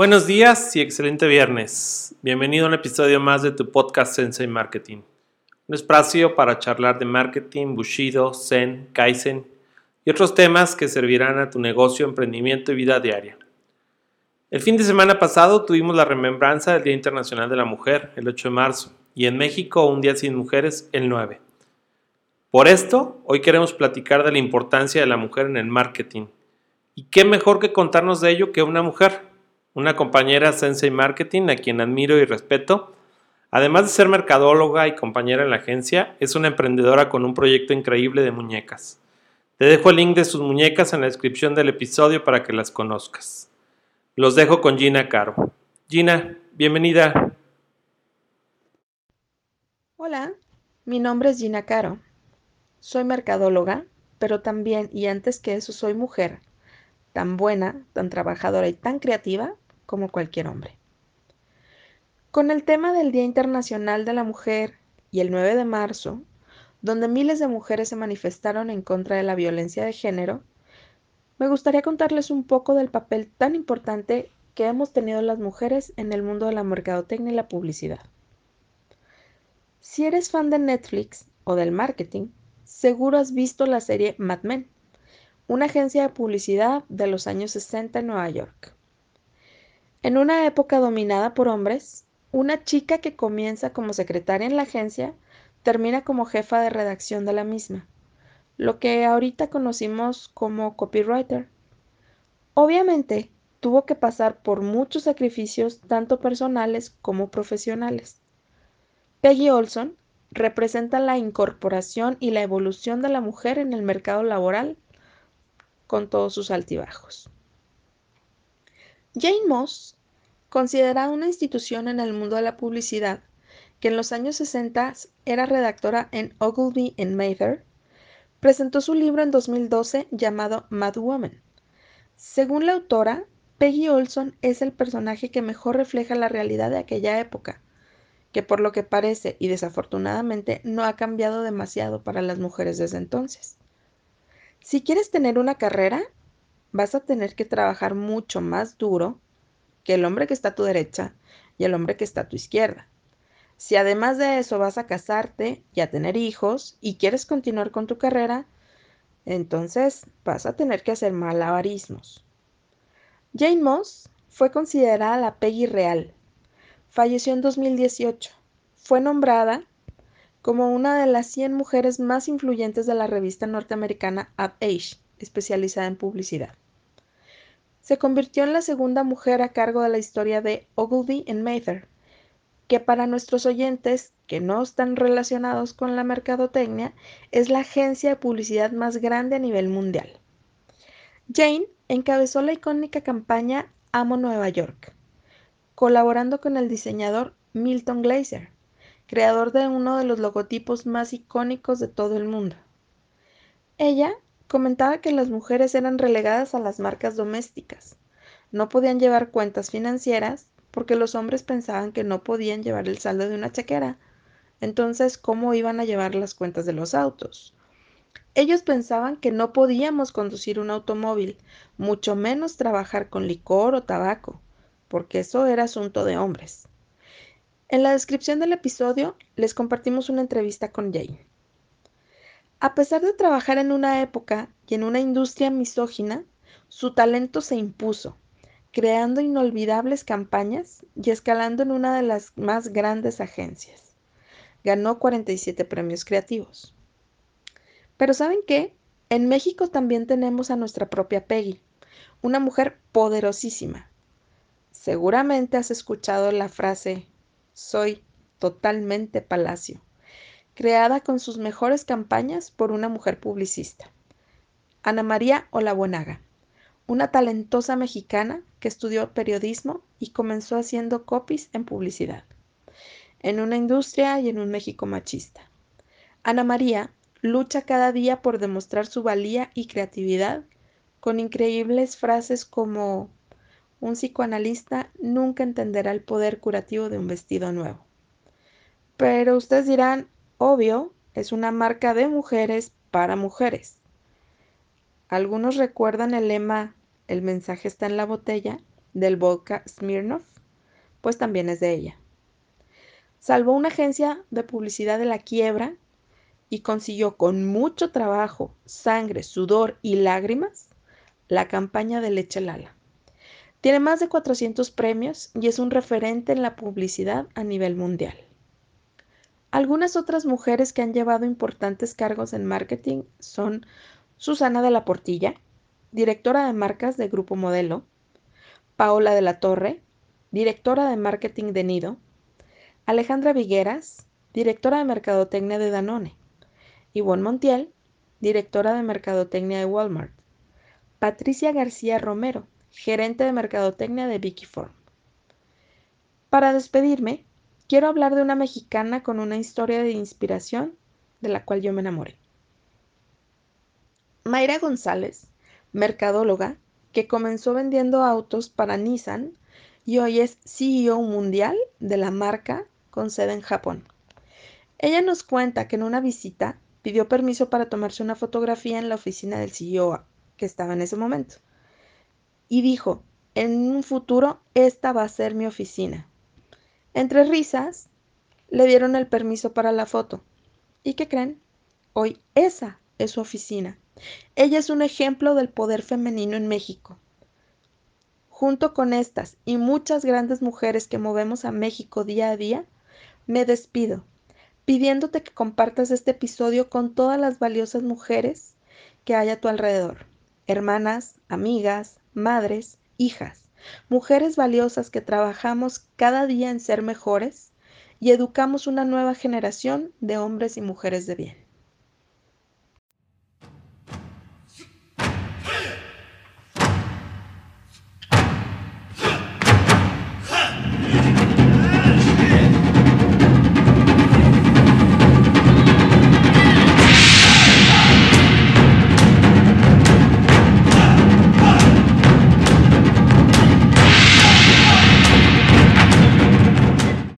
Buenos días y excelente viernes. Bienvenido a un episodio más de tu podcast Sensei Marketing. Un espacio para charlar de marketing, Bushido, Zen, Kaizen y otros temas que servirán a tu negocio, emprendimiento y vida diaria. El fin de semana pasado tuvimos la remembranza del Día Internacional de la Mujer, el 8 de marzo, y en México un Día sin Mujeres, el 9. Por esto, hoy queremos platicar de la importancia de la mujer en el marketing. ¿Y qué mejor que contarnos de ello que una mujer? Una compañera Sensei Marketing a quien admiro y respeto. Además de ser mercadóloga y compañera en la agencia, es una emprendedora con un proyecto increíble de muñecas. Te dejo el link de sus muñecas en la descripción del episodio para que las conozcas. Los dejo con Gina Caro. Gina, bienvenida. Hola, mi nombre es Gina Caro. Soy mercadóloga, pero también y antes que eso soy mujer, tan buena, tan trabajadora y tan creativa como cualquier hombre. Con el tema del Día Internacional de la Mujer y el 9 de marzo, donde miles de mujeres se manifestaron en contra de la violencia de género, me gustaría contarles un poco del papel tan importante que hemos tenido las mujeres en el mundo de la mercadotecnia y la publicidad. Si eres fan de Netflix o del marketing, seguro has visto la serie Mad Men, una agencia de publicidad de los años 60 en Nueva York. En una época dominada por hombres, una chica que comienza como secretaria en la agencia termina como jefa de redacción de la misma, lo que ahorita conocimos como copywriter. Obviamente, tuvo que pasar por muchos sacrificios tanto personales como profesionales. Peggy Olson representa la incorporación y la evolución de la mujer en el mercado laboral con todos sus altibajos. Jane Moss, considerada una institución en el mundo de la publicidad, que en los años 60 era redactora en Ogilvy en Mather, presentó su libro en 2012 llamado Mad Woman. Según la autora, Peggy Olson es el personaje que mejor refleja la realidad de aquella época, que por lo que parece y desafortunadamente no ha cambiado demasiado para las mujeres desde entonces. Si quieres tener una carrera, vas a tener que trabajar mucho más duro que el hombre que está a tu derecha y el hombre que está a tu izquierda. Si además de eso vas a casarte y a tener hijos y quieres continuar con tu carrera, entonces vas a tener que hacer malabarismos. Jane Moss fue considerada la Peggy real. Falleció en 2018. Fue nombrada como una de las 100 mujeres más influyentes de la revista norteamericana Ad Age, especializada en publicidad. Se convirtió en la segunda mujer a cargo de la historia de Ogilvy en Mather, que para nuestros oyentes que no están relacionados con la mercadotecnia es la agencia de publicidad más grande a nivel mundial. Jane encabezó la icónica campaña Amo Nueva York, colaborando con el diseñador Milton Glaser, creador de uno de los logotipos más icónicos de todo el mundo. Ella comentaba que las mujeres eran relegadas a las marcas domésticas. No podían llevar cuentas financieras porque los hombres pensaban que no podían llevar el saldo de una chequera. Entonces, ¿cómo iban a llevar las cuentas de los autos? Ellos pensaban que no podíamos conducir un automóvil, mucho menos trabajar con licor o tabaco, porque eso era asunto de hombres. En la descripción del episodio les compartimos una entrevista con Jane. A pesar de trabajar en una época y en una industria misógina, su talento se impuso, creando inolvidables campañas y escalando en una de las más grandes agencias. Ganó 47 premios creativos. Pero ¿saben qué? En México también tenemos a nuestra propia Peggy, una mujer poderosísima. Seguramente has escuchado la frase soy totalmente Palacio, creada con sus mejores campañas por una mujer publicista. Ana María Olabuenaga, una talentosa mexicana que estudió periodismo y comenzó haciendo copies en publicidad, en una industria y en un México machista. Ana María lucha cada día por demostrar su valía y creatividad con increíbles frases como un psicoanalista nunca entenderá el poder curativo de un vestido nuevo. Pero ustedes dirán, obvio, es una marca de mujeres para mujeres. Algunos recuerdan el lema El mensaje está en la botella del vodka Smirnoff, pues también es de ella. Salvó una agencia de publicidad de la quiebra y consiguió con mucho trabajo, sangre, sudor y lágrimas la campaña de leche Lala. Tiene más de 400 premios y es un referente en la publicidad a nivel mundial. Algunas otras mujeres que han llevado importantes cargos en marketing son Susana de la Portilla, directora de marcas de Grupo Modelo, Paola de la Torre, directora de marketing de Nido, Alejandra Vigueras, directora de mercadotecnia de Danone, Ivonne Montiel, directora de mercadotecnia de Walmart, Patricia García Romero, gerente de mercadotecnia de Vicky Form. Para despedirme, quiero hablar de una mexicana con una historia de inspiración de la cual yo me enamoré. Mayra González, mercadóloga, que comenzó vendiendo autos para Nissan y hoy es CEO mundial de la marca con sede en Japón. Ella nos cuenta que en una visita pidió permiso para tomarse una fotografía en la oficina del CEO que estaba en ese momento y dijo, en un futuro esta va a ser mi oficina. Entre risas, le dieron el permiso para la foto. ¿Y qué creen? Hoy esa es su oficina. Ella es un ejemplo del poder femenino en México. Junto con estas y muchas grandes mujeres que movemos a México día a día, me despido, pidiéndote que compartas este episodio con todas las valiosas mujeres que hay a tu alrededor, hermanas, amigas, madres, hijas, mujeres valiosas que trabajamos cada día en ser mejores y educamos una nueva generación de hombres y mujeres de bien.